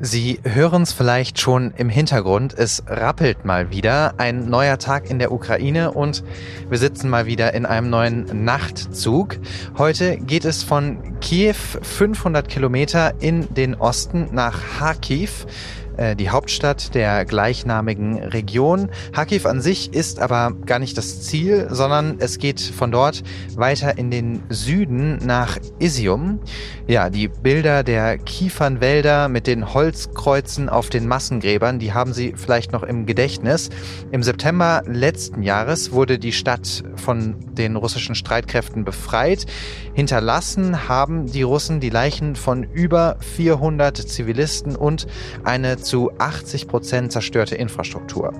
Sie hören es vielleicht schon im Hintergrund. Es rappelt mal wieder. Ein neuer Tag in der Ukraine und wir sitzen mal wieder in einem neuen Nachtzug. Heute geht es von Kiew 500 Kilometer in den Osten nach Kharkiv. Äh, die Hauptstadt der gleichnamigen Region. Kharkiv an sich ist aber gar nicht das Ziel, sondern es geht von dort weiter in den Süden nach Isium. Ja, die Bilder der Kiefernwälder mit den Holzkreuzen auf den Massengräbern, die haben Sie vielleicht noch im Gedächtnis. Im September letzten Jahres wurde die Stadt von den russischen Streitkräften befreit. Hinterlassen haben die Russen die Leichen von über 400 Zivilisten und eine zu 80 Prozent zerstörte Infrastruktur.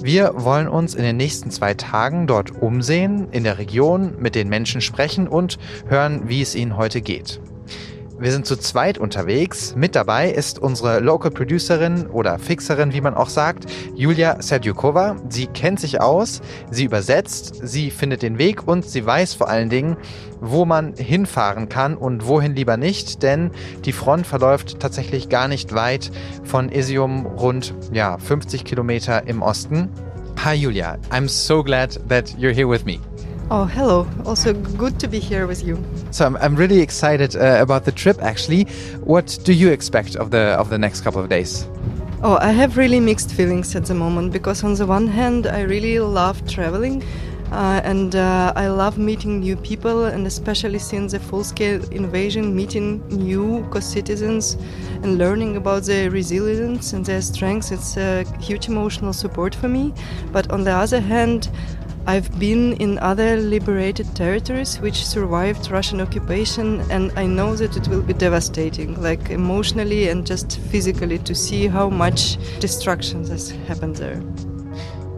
Wir wollen uns in den nächsten zwei Tagen dort umsehen, in der Region, mit den Menschen sprechen und hören, wie es ihnen heute geht. Wir sind zu zweit unterwegs. Mit dabei ist unsere Local Producerin oder Fixerin, wie man auch sagt, Julia Serdyukova. Sie kennt sich aus, sie übersetzt, sie findet den Weg und sie weiß vor allen Dingen, wo man hinfahren kann und wohin lieber nicht, denn die Front verläuft tatsächlich gar nicht weit von Isium, rund ja, 50 Kilometer im Osten. Hi Julia, I'm so glad that you're here with me. Oh, hello. Also good to be here with you. So I'm, I'm really excited uh, about the trip actually. What do you expect of the of the next couple of days? Oh, I have really mixed feelings at the moment because on the one hand, I really love traveling. Uh, and uh, I love meeting new people, and especially since the full-scale invasion, meeting new co-citizens and learning about their resilience and their strengths. It's a huge emotional support for me. But on the other hand, I've been in other liberated territories which survived Russian occupation, and I know that it will be devastating, like emotionally and just physically, to see how much destruction has happened there.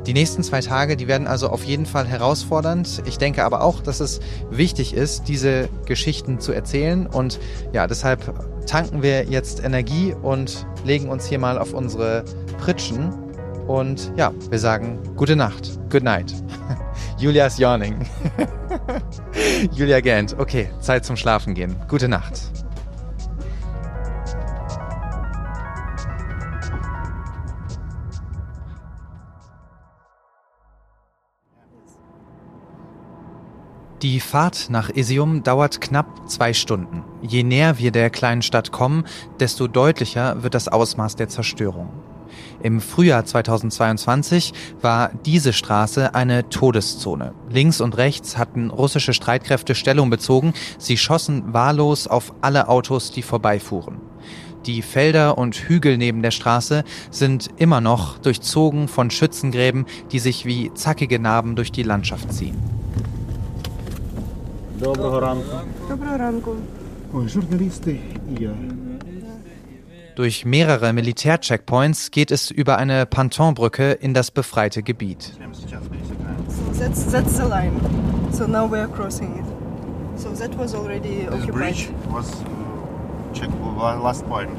Die nächsten zwei Tage, die werden also auf jeden Fall herausfordernd. Ich denke aber auch, dass es wichtig ist, diese Geschichten zu erzählen. Und ja, deshalb tanken wir jetzt Energie und legen uns hier mal auf unsere Pritschen. Und ja, wir sagen gute Nacht. Good night. Julia's yawning. Julia gähnt. Okay, Zeit zum Schlafen gehen. Gute Nacht. Die Fahrt nach Isium dauert knapp zwei Stunden. Je näher wir der kleinen Stadt kommen, desto deutlicher wird das Ausmaß der Zerstörung. Im Frühjahr 2022 war diese Straße eine Todeszone. Links und rechts hatten russische Streitkräfte Stellung bezogen. Sie schossen wahllos auf alle Autos, die vorbeifuhren. Die Felder und Hügel neben der Straße sind immer noch durchzogen von Schützengräben, die sich wie zackige Narben durch die Landschaft ziehen. Доброго ранку. Доброго ранку. Ой, журналісти і я. Durch mehrere Militärcheckpoints geht es über eine Pantonbrücke in das befreite Gebiet. So that's, that's line. So now we are crossing it. So that was already occupied. This bridge was uh, check last point.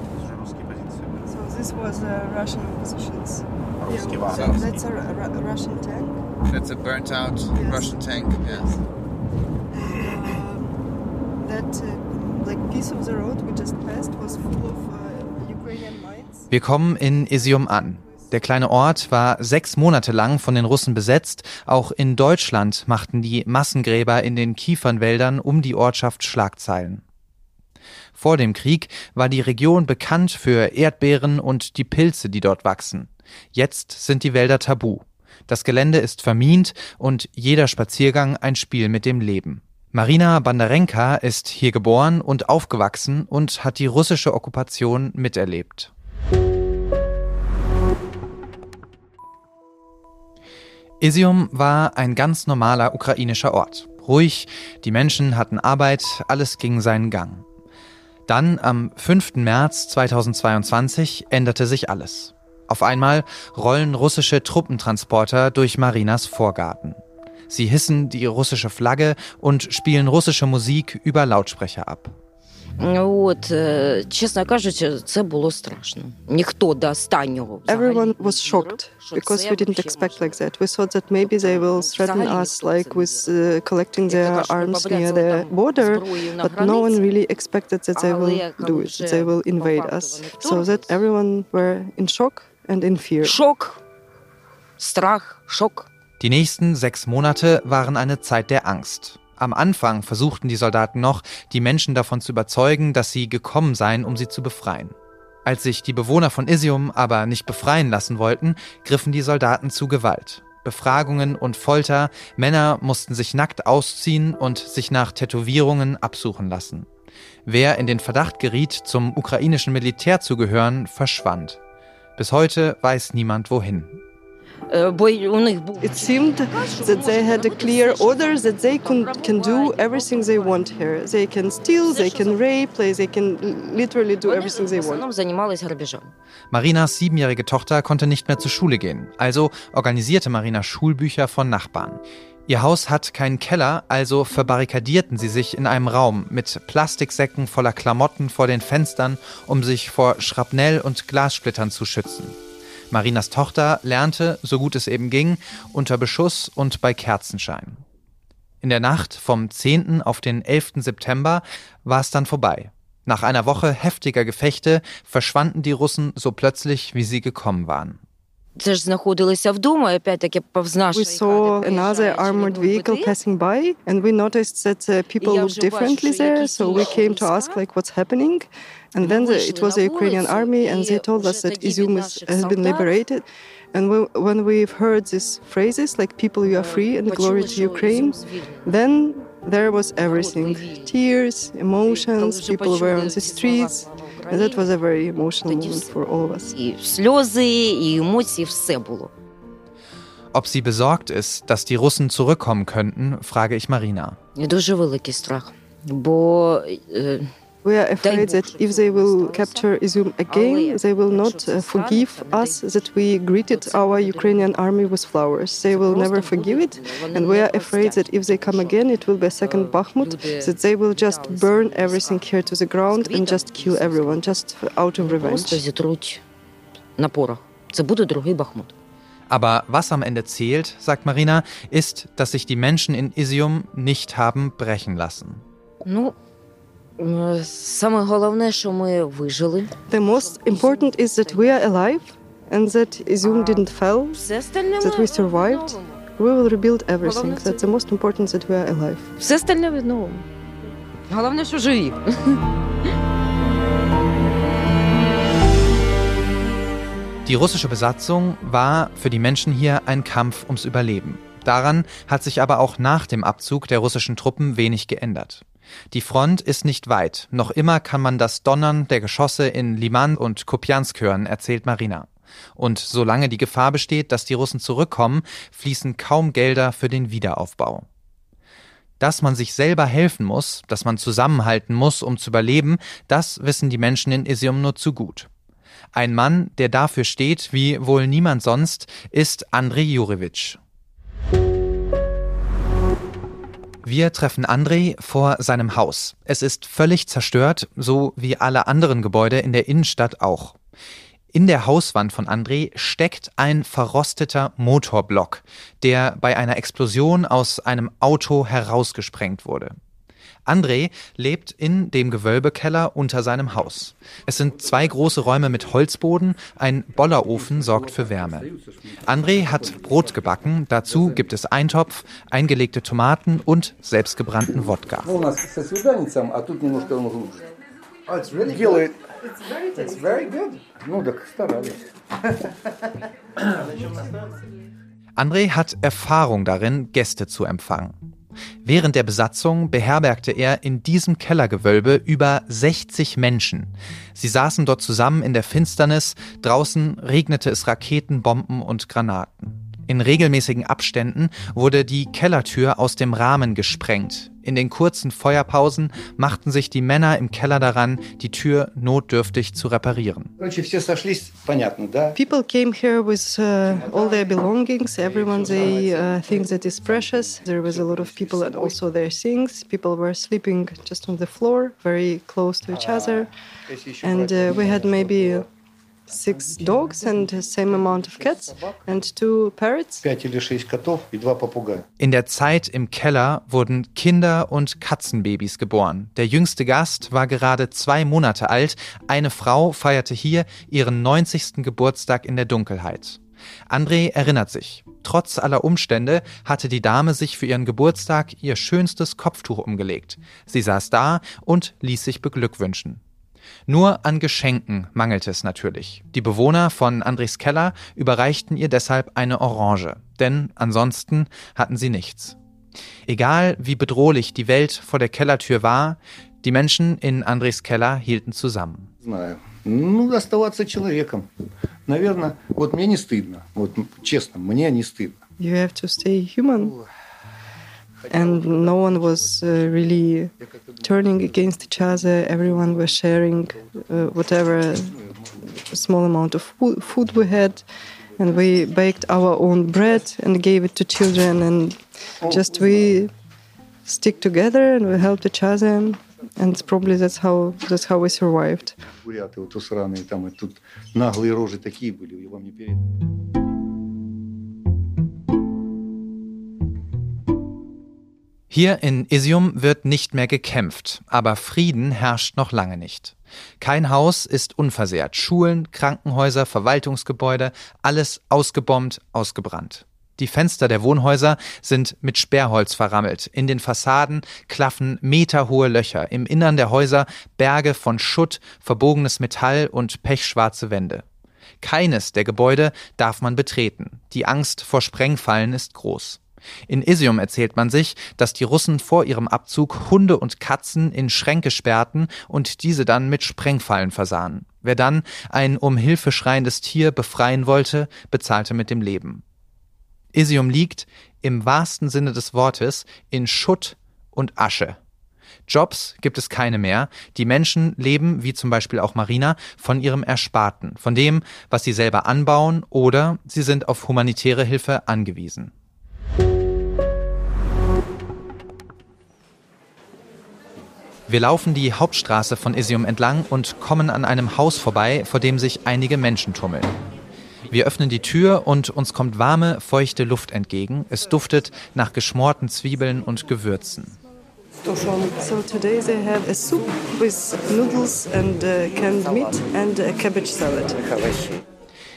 So this was uh, Russian positions. Yeah, so that's a, a, a Russian tank. That's a burnt out tank. Yes. And, uh, that uh, like piece of the road we just passed was full of. Uh, wir kommen in Isium an. Der kleine Ort war sechs Monate lang von den Russen besetzt. Auch in Deutschland machten die Massengräber in den Kiefernwäldern um die Ortschaft Schlagzeilen. Vor dem Krieg war die Region bekannt für Erdbeeren und die Pilze, die dort wachsen. Jetzt sind die Wälder tabu. Das Gelände ist vermint und jeder Spaziergang ein Spiel mit dem Leben. Marina Bandarenka ist hier geboren und aufgewachsen und hat die russische Okkupation miterlebt. Isium war ein ganz normaler ukrainischer Ort. Ruhig, die Menschen hatten Arbeit, alles ging seinen Gang. Dann am 5. März 2022 änderte sich alles. Auf einmal rollen russische Truppentransporter durch Marinas Vorgarten. Sie hissen die russische Flagge und spielen russische Musik über Lautsprecher ab. От, чесно кажучи, це було страшно. Ніхто до останнього Everyone was shocked because we didn't expect like that. We thought that maybe they will threaten us like with uh, collecting their arms near the border, but no one really expected that they will do it, that they will invade us. So that everyone were in shock and in fear. Шок, страх, шок. Die nächsten sechs Monate waren eine Zeit der Angst. Am Anfang versuchten die Soldaten noch, die Menschen davon zu überzeugen, dass sie gekommen seien, um sie zu befreien. Als sich die Bewohner von Isium aber nicht befreien lassen wollten, griffen die Soldaten zu Gewalt. Befragungen und Folter, Männer mussten sich nackt ausziehen und sich nach Tätowierungen absuchen lassen. Wer in den Verdacht geriet, zum ukrainischen Militär zu gehören, verschwand. Bis heute weiß niemand wohin. It seemed that they had a clear order that they can, can do everything they want here. They can steal, they can rape, they can literally do everything they want. Marinas siebenjährige Tochter konnte nicht mehr zur Schule gehen, also organisierte Marina Schulbücher von Nachbarn. Ihr Haus hat keinen Keller, also verbarrikadierten sie sich in einem Raum mit Plastiksäcken voller Klamotten vor den Fenstern, um sich vor Schrapnell und Glassplittern zu schützen. Marinas Tochter lernte, so gut es eben ging, unter Beschuss und bei Kerzenschein. In der Nacht vom 10. auf den 11. September war es dann vorbei. Nach einer Woche heftiger Gefechte verschwanden die Russen so plötzlich, wie sie gekommen waren. Це ж знаходилися вдома, опять-таки повз We saw another armored vehicle passing by, and we noticed that uh, people looked differently there. So we came to ask, like, what's happening. And then the, it was the Ukrainian army, and they told us that Izium is, has been liberated. And we, when we've heard these phrases, like "people, you are free" and "glory to Ukraine," then there was everything: tears, emotions. People were on the streets. And that was a very emotional moment for all of us. І сльози, і емоції, все було. Ob sie besorgt ist, dass die Russen zurückkommen könnten, frage ich Marina. Дуже великий страх. Бо We are afraid that if they will capture Izum again, they will not uh, forgive us that we greeted our Ukrainian army with flowers. They will never forgive it. And we are afraid that if they come again, it will be a second Bakhmut, that they will just burn everything here to the ground and just kill everyone, just out of revenge. Aber was am Ende zählt, sagt Marina, ist, dass sich die Menschen in Izium nicht haben brechen lassen. саме головне, що ми вижили. The most important is that we are alive and that Izium didn't fall, Все остальне that we survived. We will rebuild everything. That's the most important that we are alive. Все остальне відновимо. Головне, що живі. Die russische Besatzung war für die Menschen hier ein Kampf ums Überleben. Daran hat sich aber auch nach dem Abzug der russischen Truppen wenig geändert. Die Front ist nicht weit. Noch immer kann man das Donnern der Geschosse in Liman und Kupiansk hören, erzählt Marina. Und solange die Gefahr besteht, dass die Russen zurückkommen, fließen kaum Gelder für den Wiederaufbau. Dass man sich selber helfen muss, dass man zusammenhalten muss, um zu überleben, das wissen die Menschen in Isium nur zu gut. Ein Mann, der dafür steht, wie wohl niemand sonst, ist Andrei Jurewitsch. Wir treffen Andrei vor seinem Haus. Es ist völlig zerstört, so wie alle anderen Gebäude in der Innenstadt auch. In der Hauswand von André steckt ein verrosteter Motorblock, der bei einer Explosion aus einem Auto herausgesprengt wurde. André lebt in dem Gewölbekeller unter seinem Haus. Es sind zwei große Räume mit Holzboden, ein Bollerofen sorgt für Wärme. André hat Brot gebacken, dazu gibt es Eintopf, eingelegte Tomaten und selbstgebrannten Wodka. Ну, у нас со свиданицем, а тут немножко он лучше. Oh, it's really Делает. It's very good. Ну, так старались. André hat Erfahrung darin, Gäste zu empfangen. Während der Besatzung beherbergte er in diesem Kellergewölbe über 60 Menschen. Sie saßen dort zusammen in der Finsternis, draußen regnete es Raketen, Bomben und Granaten. In regelmäßigen Abständen wurde die Kellertür aus dem Rahmen gesprengt. In den kurzen Feuerpausen machten sich die Männer im Keller daran, die Tür notdürftig zu reparieren. People came here with uh, all their belongings. Everyone they uh, thinks that is precious. There was a lot of people and also their things. People were sleeping just on the floor, very close to each other, and uh, we had maybe six dogs and the same amount of cats and two parrots. In der Zeit im Keller wurden Kinder und Katzenbabys geboren. Der jüngste Gast war gerade zwei Monate alt. Eine Frau feierte hier ihren 90. Geburtstag in der Dunkelheit. André erinnert sich. Trotz aller Umstände hatte die Dame sich für ihren Geburtstag ihr schönstes Kopftuch umgelegt. Sie saß da und ließ sich beglückwünschen. Nur an Geschenken mangelte es natürlich. Die Bewohner von Andres Keller überreichten ihr deshalb eine Orange, denn ansonsten hatten sie nichts. Egal wie bedrohlich die Welt vor der Kellertür war, die Menschen in Andres Keller hielten zusammen. Ну, оставаться человеком. Наверное, вот мне не стыдно. Вот честно, мне не стыдно. You have to stay human. And no one was uh, really turning against each other. Everyone was sharing uh, whatever small amount of food we had, and we baked our own bread and gave it to children, and just we stick together and we helped each other. And probably that's how that's how we survived. Hier in Isium wird nicht mehr gekämpft, aber Frieden herrscht noch lange nicht. Kein Haus ist unversehrt. Schulen, Krankenhäuser, Verwaltungsgebäude, alles ausgebombt, ausgebrannt. Die Fenster der Wohnhäuser sind mit Sperrholz verrammelt. In den Fassaden klaffen meterhohe Löcher. Im Innern der Häuser Berge von Schutt, verbogenes Metall und pechschwarze Wände. Keines der Gebäude darf man betreten. Die Angst vor Sprengfallen ist groß. In Isium erzählt man sich, dass die Russen vor ihrem Abzug Hunde und Katzen in Schränke sperrten und diese dann mit Sprengfallen versahen. Wer dann ein um Hilfe schreiendes Tier befreien wollte, bezahlte mit dem Leben. Isium liegt, im wahrsten Sinne des Wortes, in Schutt und Asche. Jobs gibt es keine mehr. Die Menschen leben, wie zum Beispiel auch Marina, von ihrem Ersparten, von dem, was sie selber anbauen oder sie sind auf humanitäre Hilfe angewiesen. Wir laufen die Hauptstraße von Isium entlang und kommen an einem Haus vorbei, vor dem sich einige Menschen tummeln. Wir öffnen die Tür und uns kommt warme, feuchte Luft entgegen. Es duftet nach geschmorten Zwiebeln und Gewürzen. So today they have a soup with noodles and uh, canned meat and a cabbage salad.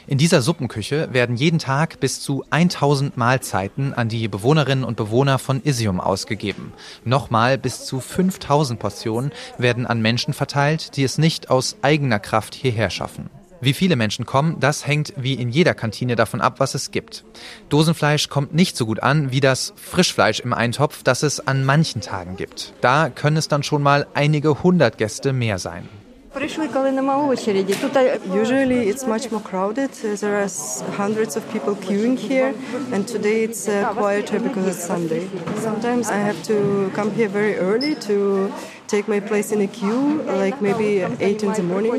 In dieser Suppenküche werden jeden Tag bis zu 1000 Mahlzeiten an die Bewohnerinnen und Bewohner von Isium ausgegeben. Nochmal bis zu 5000 Portionen werden an Menschen verteilt, die es nicht aus eigener Kraft hierher schaffen. Wie viele Menschen kommen, das hängt wie in jeder Kantine davon ab, was es gibt. Dosenfleisch kommt nicht so gut an wie das Frischfleisch im Eintopf, das es an manchen Tagen gibt. Da können es dann schon mal einige hundert Gäste mehr sein. Usually it's much more crowded. There are hundreds of people queuing here, and today it's uh, quieter because it's Sunday. Sometimes I have to come here very early to take my place in a queue, like maybe 8 in the morning.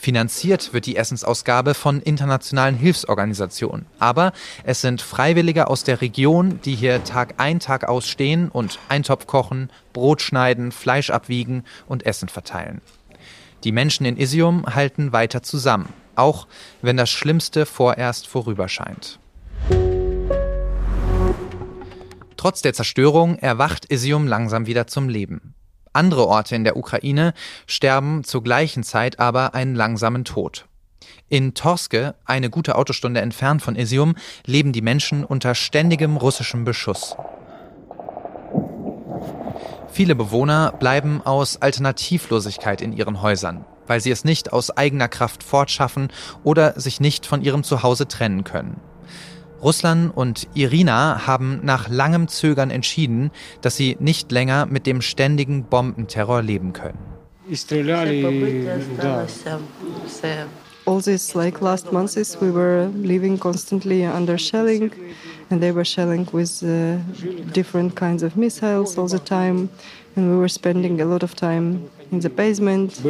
Finanziert wird die Essensausgabe von internationalen Hilfsorganisationen. Aber es sind Freiwillige aus der Region, die hier Tag ein, Tag aus stehen und Eintopf kochen, Brot schneiden, Fleisch abwiegen und Essen verteilen. Die Menschen in Isium halten weiter zusammen, auch wenn das Schlimmste vorerst vorüberscheint. Trotz der Zerstörung erwacht Isium langsam wieder zum Leben. Andere Orte in der Ukraine sterben zur gleichen Zeit aber einen langsamen Tod. In Torske, eine gute Autostunde entfernt von Isium, leben die Menschen unter ständigem russischem Beschuss. Viele Bewohner bleiben aus Alternativlosigkeit in ihren Häusern, weil sie es nicht aus eigener Kraft fortschaffen oder sich nicht von ihrem Zuhause trennen können. Russland und Irina haben nach langem Zögern entschieden, dass sie nicht länger mit dem ständigen Bombenterror leben können. all this like last months we were living constantly under shelling and they were shelling with uh, different kinds of missiles all the time and we were spending a lot of time in the basement.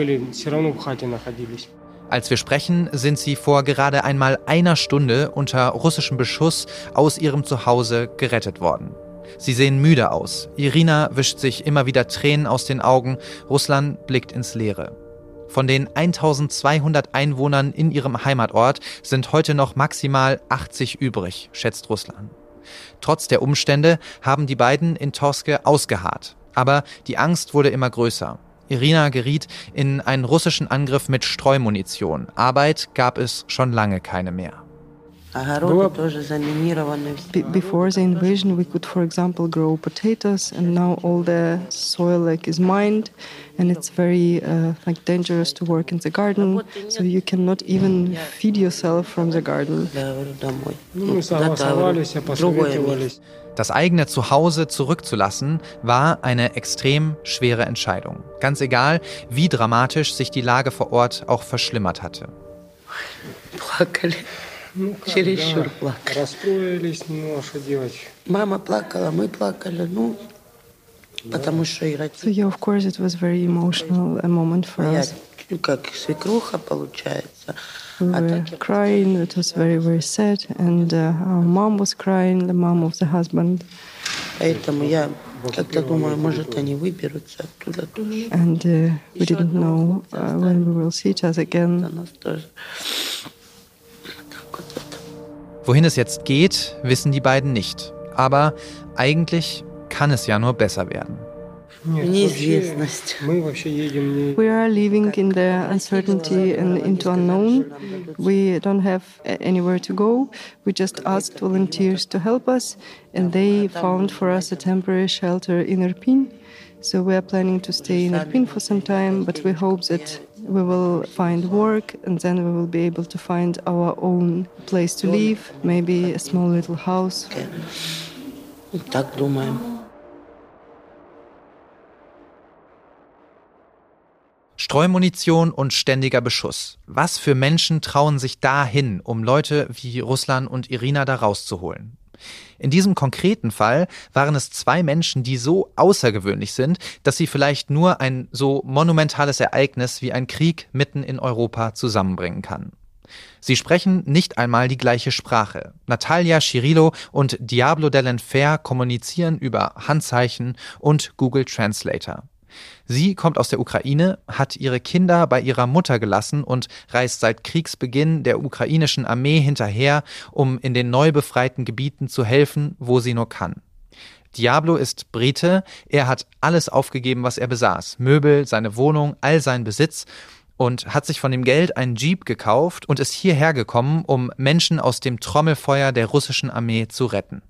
Als wir sprechen, sind sie vor gerade einmal einer Stunde unter russischem Beschuss aus ihrem Zuhause gerettet worden. Sie sehen müde aus. Irina wischt sich immer wieder Tränen aus den Augen. Russland blickt ins Leere. Von den 1200 Einwohnern in ihrem Heimatort sind heute noch maximal 80 übrig, schätzt Russland. Trotz der Umstände haben die beiden in Torske ausgeharrt. Aber die Angst wurde immer größer. Irina geriet in einen russischen Angriff mit Streumunition. Arbeit gab es schon lange keine mehr. Before the invasion, we could, for example, grow potatoes, and now all the soil like is mined, and it's very uh, like dangerous to work in the garden. So you cannot even feed yourself from the garden. Das eigene Zuhause zurückzulassen war eine extrem schwere Entscheidung. Ganz egal, wie dramatisch sich die Lage vor Ort auch verschlimmert hatte. Ну, Чересчур да. плакали. Расстроились, ну а что делать? Мама плакала, мы плакали, ну, потому что играть... So yeah, of course it was very emotional a moment for us. Как свекруха получается. We were crying, it was very, very sad, and uh, our mom was crying, the mom of the husband. Поэтому я как-то думаю, может, они выберутся оттуда тоже. And uh, we didn't know uh, when we will see each other again. Wohin es jetzt geht, wissen die beiden nicht. Aber eigentlich kann es ja nur besser werden. We are living in the uncertainty and into unknown. We don't have anywhere to go. We just asked volunteers to help us, and they found for us a temporary shelter in Irpin. So we are planning to stay in Irpin for some time, but we hope that we will find work and then we will be able to find our own place to live, maybe a small little house. Так думаем. Streumunition und ständiger Beschuss. Was für Menschen trauen sich da hin, um Leute wie Russland und Irina da rauszuholen? In diesem konkreten Fall waren es zwei Menschen, die so außergewöhnlich sind, dass sie vielleicht nur ein so monumentales Ereignis wie ein Krieg mitten in Europa zusammenbringen kann. Sie sprechen nicht einmal die gleiche Sprache. Natalia Schirilo und Diablo Dell'Enfer kommunizieren über Handzeichen und Google Translator. Sie kommt aus der Ukraine, hat ihre Kinder bei ihrer Mutter gelassen und reist seit Kriegsbeginn der ukrainischen Armee hinterher, um in den neu befreiten Gebieten zu helfen, wo sie nur kann. Diablo ist Brite, er hat alles aufgegeben, was er besaß, Möbel, seine Wohnung, all sein Besitz und hat sich von dem Geld einen Jeep gekauft und ist hierher gekommen, um Menschen aus dem Trommelfeuer der russischen Armee zu retten.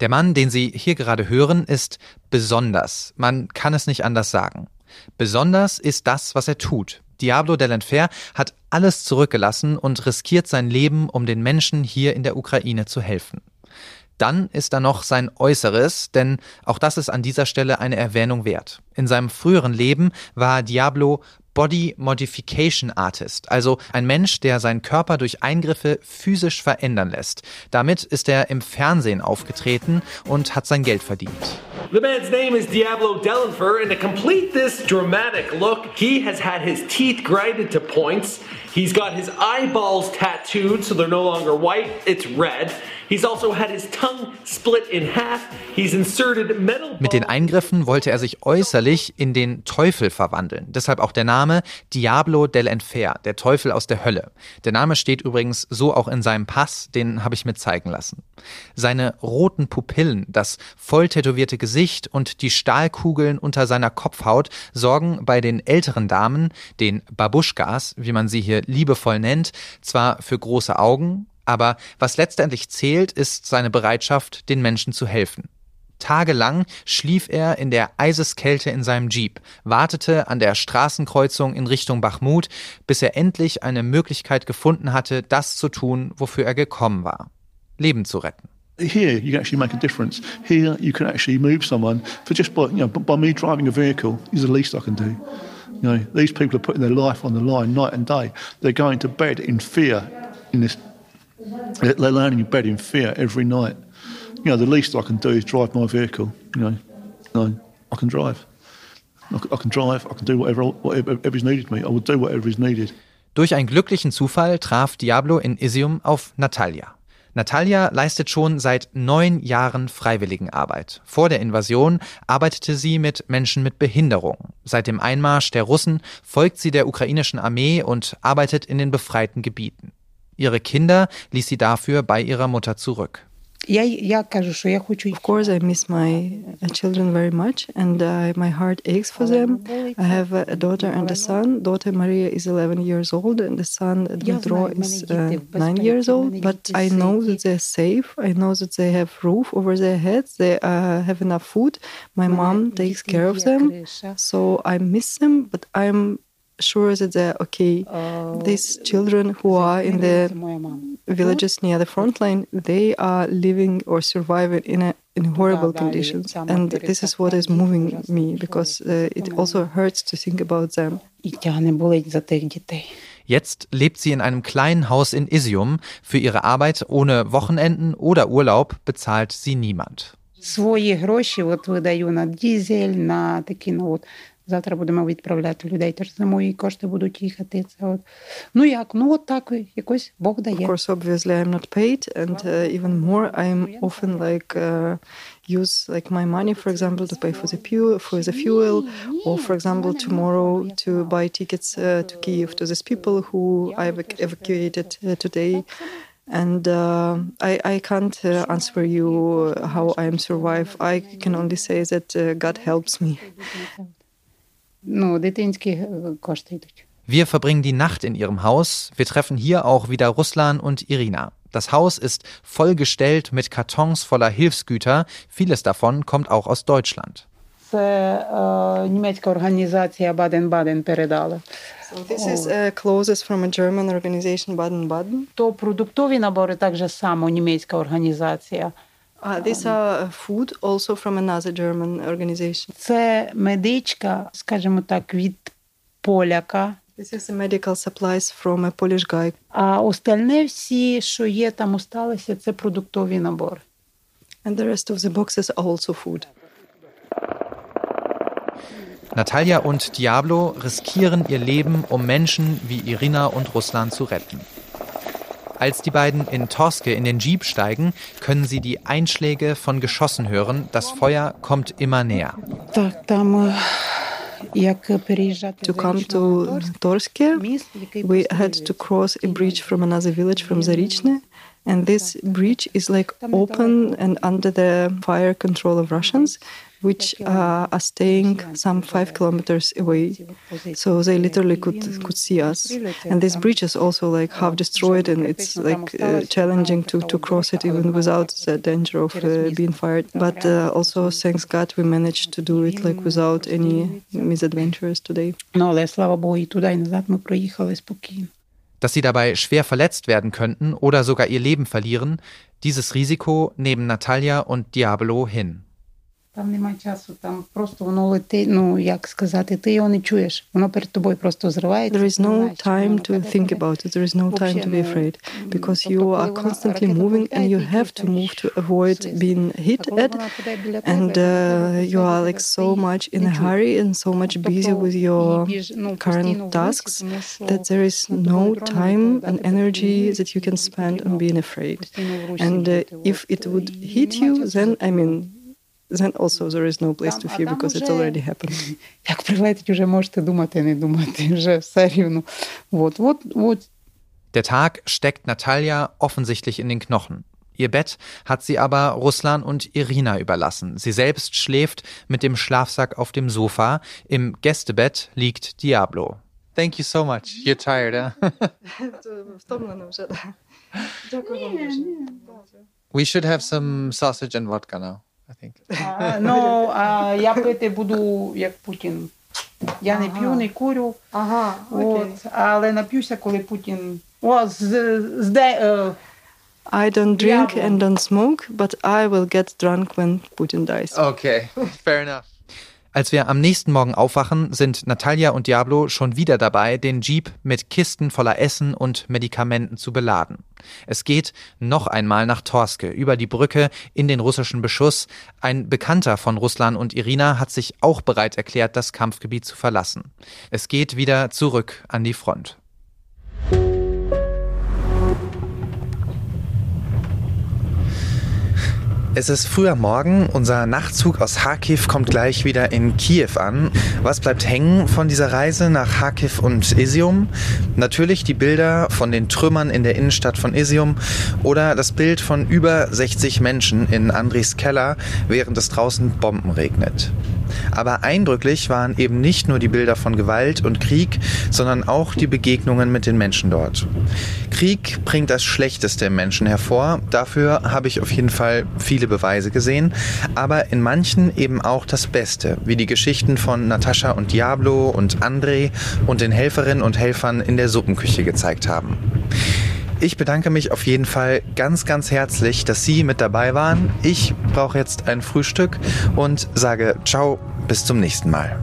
Der Mann, den Sie hier gerade hören, ist besonders. Man kann es nicht anders sagen. Besonders ist das, was er tut. Diablo Dell'Enfer hat alles zurückgelassen und riskiert sein Leben, um den Menschen hier in der Ukraine zu helfen. Dann ist da noch sein Äußeres, denn auch das ist an dieser Stelle eine Erwähnung wert. In seinem früheren Leben war Diablo Body Modification Artist, also ein Mensch, der seinen Körper durch Eingriffe physisch verändern lässt. Damit ist er im Fernsehen aufgetreten und hat sein Geld verdient. The man's name is Diablo Delenfer, and to complete this dramatic look, he has had his teeth grinded to points. He's got his eyeballs tattooed so they're no longer white, it's red. Also Mit den Eingriffen wollte er sich äußerlich in den Teufel verwandeln. Deshalb auch der Name Diablo dell'Enfer, der Teufel aus der Hölle. Der Name steht übrigens so auch in seinem Pass, den habe ich mir zeigen lassen. Seine roten Pupillen, das voll tätowierte Gesicht und die Stahlkugeln unter seiner Kopfhaut sorgen bei den älteren Damen, den Babuschkas, wie man sie hier liebevoll nennt, zwar für große Augen, aber was letztendlich zählt, ist seine Bereitschaft, den Menschen zu helfen. Tagelang schlief er in der Eiseskälte in seinem Jeep, wartete an der Straßenkreuzung in Richtung Bachmut, bis er endlich eine Möglichkeit gefunden hatte, das zu tun, wofür er gekommen war. Leben zu retten. Here, you can actually make a difference. Here, you can actually move someone for just by, you know, by me driving a vehicle is the least I can do. You know, these people are putting their life on the line night and day. They're going to bed in fear in this, laying in bed in fear every night. You know, the least I can do is drive my vehicle. You know, you know I can drive. I can drive, I can do whatever, whatever is needed me. I will do whatever is needed. Durch einen glücklichen Zufall traf Diablo in Isium auf Natalia. Natalia leistet schon seit neun Jahren Freiwilligenarbeit. Vor der Invasion arbeitete sie mit Menschen mit Behinderung. Seit dem Einmarsch der Russen folgt sie der ukrainischen Armee und arbeitet in den befreiten Gebieten. Ihre Kinder ließ sie dafür bei ihrer Mutter zurück. Of course, I miss my uh, children very much, and uh, my heart aches for them. I have a daughter and a son. Daughter Maria is 11 years old, and the son Dmitro is uh, nine years old. But I know that they're safe. I know that they have roof over their heads. They uh, have enough food. My mom takes care of them, so I miss them. But I'm sure that they're okay. These children who are in the villages near the front line, they are living or surviving in a in horrible conditions, and this is what is moving me because uh, it also hurts to think about them. Jetzt lebt sie in einem kleinen Haus in Isium. Für ihre Arbeit ohne Wochenenden oder Urlaub bezahlt sie niemand. Свої гроші от видаю на дізель, на такі ну от Завтра будемо відправляти людей. Тож за мої кошти будуть їхати. Це от ну як? Ну от так якось Бог дає. Of course, obviously, I'm not paid, and uh, even more, I'm often like uh, use like my money, for example, to pay for the fuel, for the fuel, or for example, tomorrow to buy tickets uh, to Kiev to these people who I've evacuated uh, today. And uh, I, I can't uh, answer you how I am survive. I can only say that uh, God helps me. ну, дитинські кошти йдуть. Wir verbringen die Nacht in ihrem Haus. Wir treffen hier auch wieder Ruslan und Irina. Das Haus ist vollgestellt mit Kartons voller Hilfsgüter. Vieles davon kommt auch aus Deutschland. Це е, німецька організація Baden-Baden передала. So this is uh, clothes from a German organization Baden-Baden. То продуктові набори так же само німецька організація. Uh, these are food also from another German organization. Це медичка, скажімо так, від поляка. This is the medical supplies from a Polish guy. А остальне всі, що є там осталося, це продуктові набори. And the rest of the boxes are also food. Natalia und Diablo riskieren ihr Leben, um Menschen wie Irina und Russland zu retten. Als die beiden in Torske in den Jeep steigen, können sie die Einschläge von Geschossen hören. Das Feuer kommt immer näher. To come to Torske, we had to cross a bridge from another village from Zarichne. And this bridge is like open and under the fire control of Russians which uh, are staying some five kilometers away. So they literally could could see us. And this bridge is also like half destroyed, and it's like uh, challenging to, to cross it even without the danger of uh, being fired. But uh, also, thanks God, we managed to do it like without any misadventures today. Ну, але слава Богу, і туди і назад ми проїхали спокійно. Dass sie dabei schwer verletzt werden könnten oder sogar ihr Leben verlieren, dieses Risiko nehmen Natalia und Diablo hin. Там нема часу, там просто воно летить, ну як сказати, ти його не чуєш. Воно перед тобою просто зривається. There is no time to think about it. There is no time to be afraid because you are constantly moving and you have to move to avoid being hit at. And uh, you are like so much in a hurry and so much busy with your current tasks that there is no time and energy that you can spend on being afraid. And uh, if it would hit you, then I mean then also there is no place to fear because it already happened. Як прилетить, вже можете думати, не думати, вже все рівно. Вот, вот, вот. Der Tag steckt Natalia offensichtlich in den Knochen. Ihr Bett hat sie aber Ruslan und Irina überlassen. Sie selbst schläft mit dem Schlafsack auf dem Sofa. Im Gästebett liegt Diablo. Thank you so much. You're tired, huh? We should have some sausage and vodka now. I think. А, ну, а я пити буду як Путін. Я не п'ю, не курю. Ага, От, але нап'юся, коли Путін. О, з, з де, е, I don't drink and don't smoke, but I will get drunk when Putin dies. Okay, fair enough. Als wir am nächsten Morgen aufwachen, sind Natalia und Diablo schon wieder dabei, den Jeep mit Kisten voller Essen und Medikamenten zu beladen. Es geht noch einmal nach Torske, über die Brücke in den russischen Beschuss. Ein Bekannter von Ruslan und Irina hat sich auch bereit erklärt, das Kampfgebiet zu verlassen. Es geht wieder zurück an die Front. Es ist früher Morgen. Unser Nachtzug aus Kharkiv kommt gleich wieder in Kiew an. Was bleibt hängen von dieser Reise nach Kharkiv und Isium? Natürlich die Bilder von den Trümmern in der Innenstadt von Isium oder das Bild von über 60 Menschen in Andris Keller, während es draußen Bomben regnet. Aber eindrücklich waren eben nicht nur die Bilder von Gewalt und Krieg, sondern auch die Begegnungen mit den Menschen dort. Krieg bringt das Schlechteste im Menschen hervor. Dafür habe ich auf jeden Fall viele Beweise gesehen, aber in manchen eben auch das Beste, wie die Geschichten von Natascha und Diablo und André und den Helferinnen und Helfern in der Suppenküche gezeigt haben. Ich bedanke mich auf jeden Fall ganz, ganz herzlich, dass Sie mit dabei waren. Ich brauche jetzt ein Frühstück und sage ciao, bis zum nächsten Mal.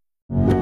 you